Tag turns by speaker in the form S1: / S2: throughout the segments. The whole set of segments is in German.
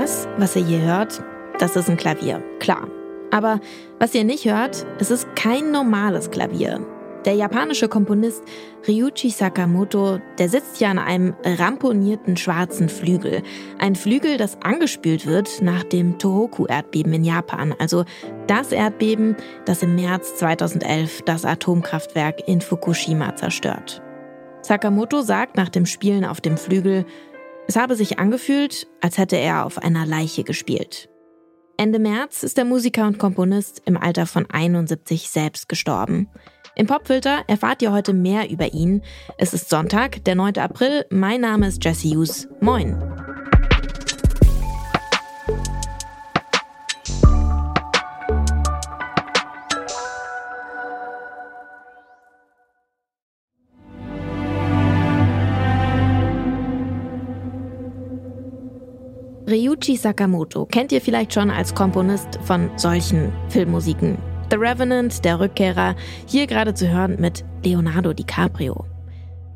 S1: Das, was ihr hier hört, das ist ein Klavier, klar. Aber was ihr nicht hört, es ist kein normales Klavier. Der japanische Komponist Ryuichi Sakamoto, der sitzt hier an einem ramponierten schwarzen Flügel. Ein Flügel, das angespült wird nach dem Tohoku-Erdbeben in Japan, also das Erdbeben, das im März 2011 das Atomkraftwerk in Fukushima zerstört. Sakamoto sagt nach dem Spielen auf dem Flügel, es habe sich angefühlt, als hätte er auf einer Leiche gespielt. Ende März ist der Musiker und Komponist im Alter von 71 selbst gestorben. Im Popfilter erfahrt ihr heute mehr über ihn. Es ist Sonntag, der 9. April. Mein Name ist Jesse Hughes. Moin. Ryuichi Sakamoto kennt ihr vielleicht schon als Komponist von solchen Filmmusiken. The Revenant, der Rückkehrer, hier gerade zu hören mit Leonardo DiCaprio.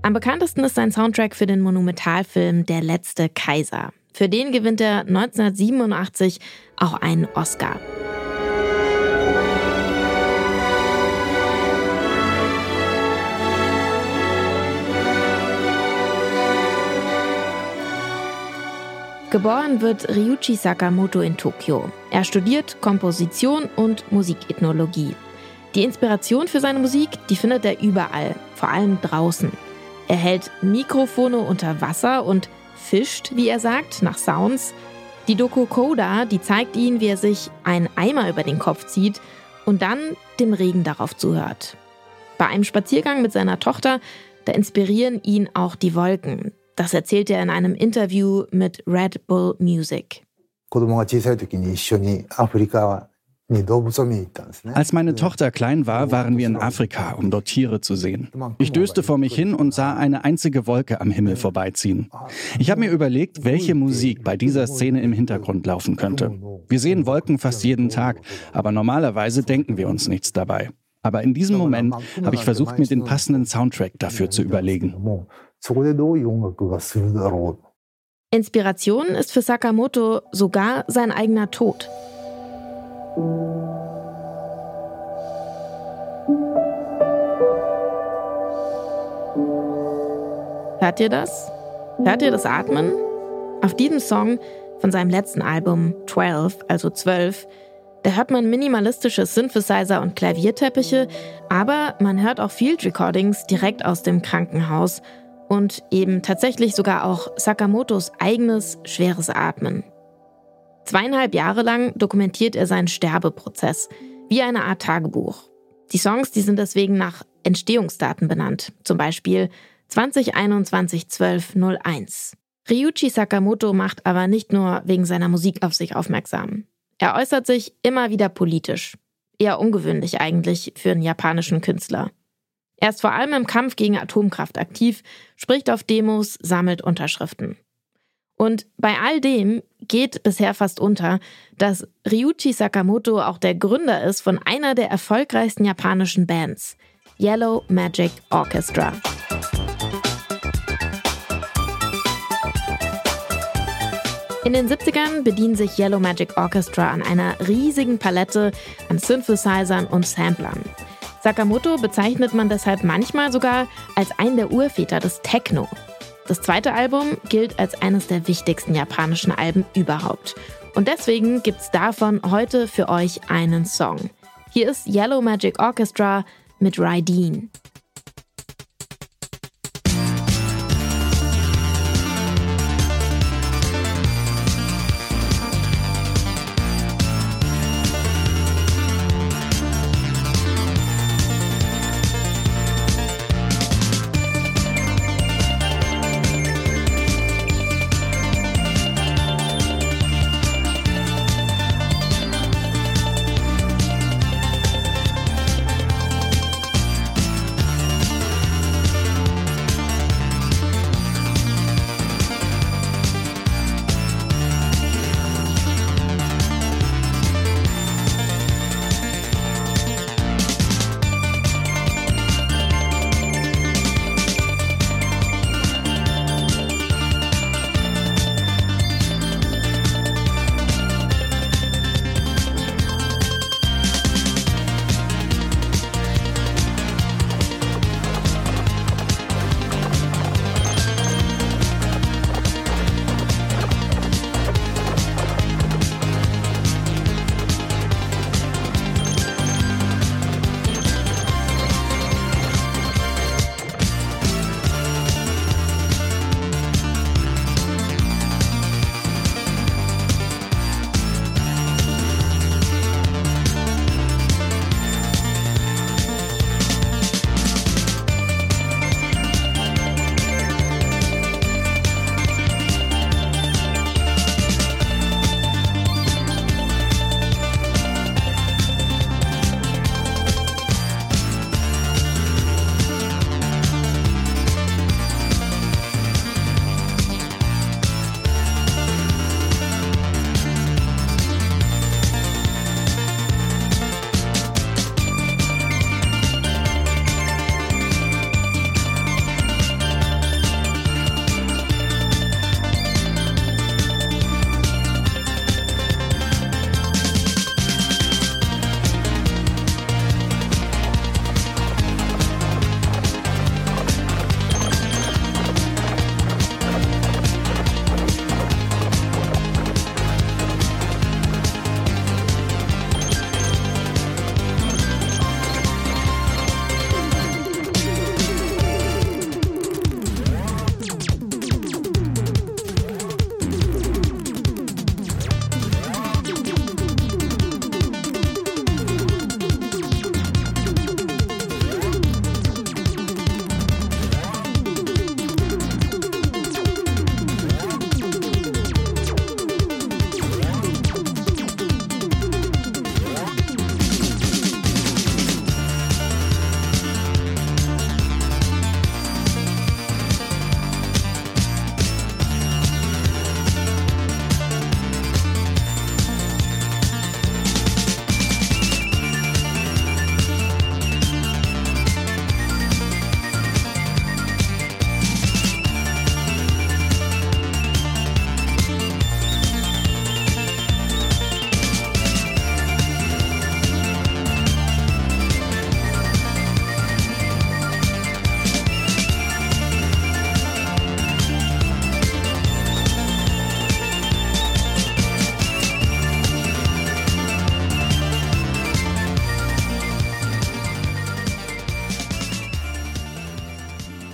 S1: Am bekanntesten ist sein Soundtrack für den Monumentalfilm Der letzte Kaiser. Für den gewinnt er 1987 auch einen Oscar. Geboren wird Ryuichi Sakamoto in Tokio. Er studiert Komposition und Musikethnologie. Die Inspiration für seine Musik, die findet er überall, vor allem draußen. Er hält Mikrofone unter Wasser und fischt, wie er sagt, nach Sounds. Die Doku Coda, die zeigt ihn, wie er sich einen Eimer über den Kopf zieht und dann dem Regen darauf zuhört. Bei einem Spaziergang mit seiner Tochter, da inspirieren ihn auch die Wolken. Das erzählt er in einem Interview mit Red Bull Music.
S2: Als meine Tochter klein war, waren wir in Afrika, um dort Tiere zu sehen. Ich döste vor mich hin und sah eine einzige Wolke am Himmel vorbeiziehen. Ich habe mir überlegt, welche Musik bei dieser Szene im Hintergrund laufen könnte. Wir sehen Wolken fast jeden Tag, aber normalerweise denken wir uns nichts dabei. Aber in diesem Moment habe ich versucht, mir den passenden Soundtrack dafür zu überlegen.
S1: Inspiration ist für Sakamoto sogar sein eigener Tod. Hört ihr das? Hört ihr das Atmen? Auf diesem Song von seinem letzten Album 12, also 12, da hört man minimalistische Synthesizer und Klavierteppiche, aber man hört auch Field Recordings direkt aus dem Krankenhaus und eben tatsächlich sogar auch Sakamotos eigenes schweres Atmen. Zweieinhalb Jahre lang dokumentiert er seinen Sterbeprozess, wie eine Art Tagebuch. Die Songs, die sind deswegen nach Entstehungsdaten benannt, zum Beispiel 2021 12 01. Ryuichi Sakamoto macht aber nicht nur wegen seiner Musik auf sich aufmerksam. Er äußert sich immer wieder politisch. Eher ungewöhnlich eigentlich für einen japanischen Künstler. Er ist vor allem im Kampf gegen Atomkraft aktiv, spricht auf Demos, sammelt Unterschriften. Und bei all dem geht bisher fast unter, dass Ryuichi Sakamoto auch der Gründer ist von einer der erfolgreichsten japanischen Bands, Yellow Magic Orchestra. In den 70ern bedienen sich Yellow Magic Orchestra an einer riesigen Palette an Synthesizern und Samplern. Sakamoto bezeichnet man deshalb manchmal sogar als einen der Urväter des Techno. Das zweite Album gilt als eines der wichtigsten japanischen Alben überhaupt. Und deswegen gibt's davon heute für euch einen Song. Hier ist Yellow Magic Orchestra mit Rydeen.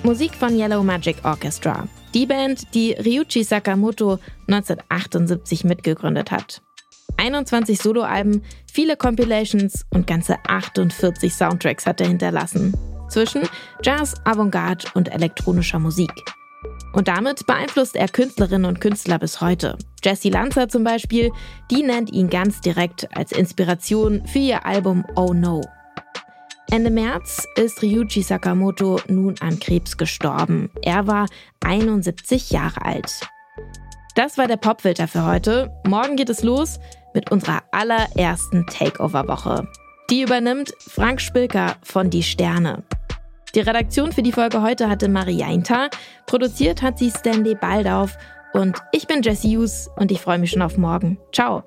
S1: Musik von Yellow Magic Orchestra. Die Band, die Ryuichi Sakamoto 1978 mitgegründet hat. 21 Soloalben, viele Compilations und ganze 48 Soundtracks hat er hinterlassen. Zwischen Jazz, Avantgarde und elektronischer Musik. Und damit beeinflusst er Künstlerinnen und Künstler bis heute. Jessie Lanza zum Beispiel, die nennt ihn ganz direkt als Inspiration für ihr Album Oh No. Ende März ist Ryuichi Sakamoto nun an Krebs gestorben. Er war 71 Jahre alt. Das war der Popfilter für heute. Morgen geht es los mit unserer allerersten Takeover-Woche. Die übernimmt Frank Spilker von Die Sterne. Die Redaktion für die Folge heute hatte Mariainta, produziert hat sie Stanley Baldauf und ich bin Jessie Hughes und ich freue mich schon auf morgen. Ciao!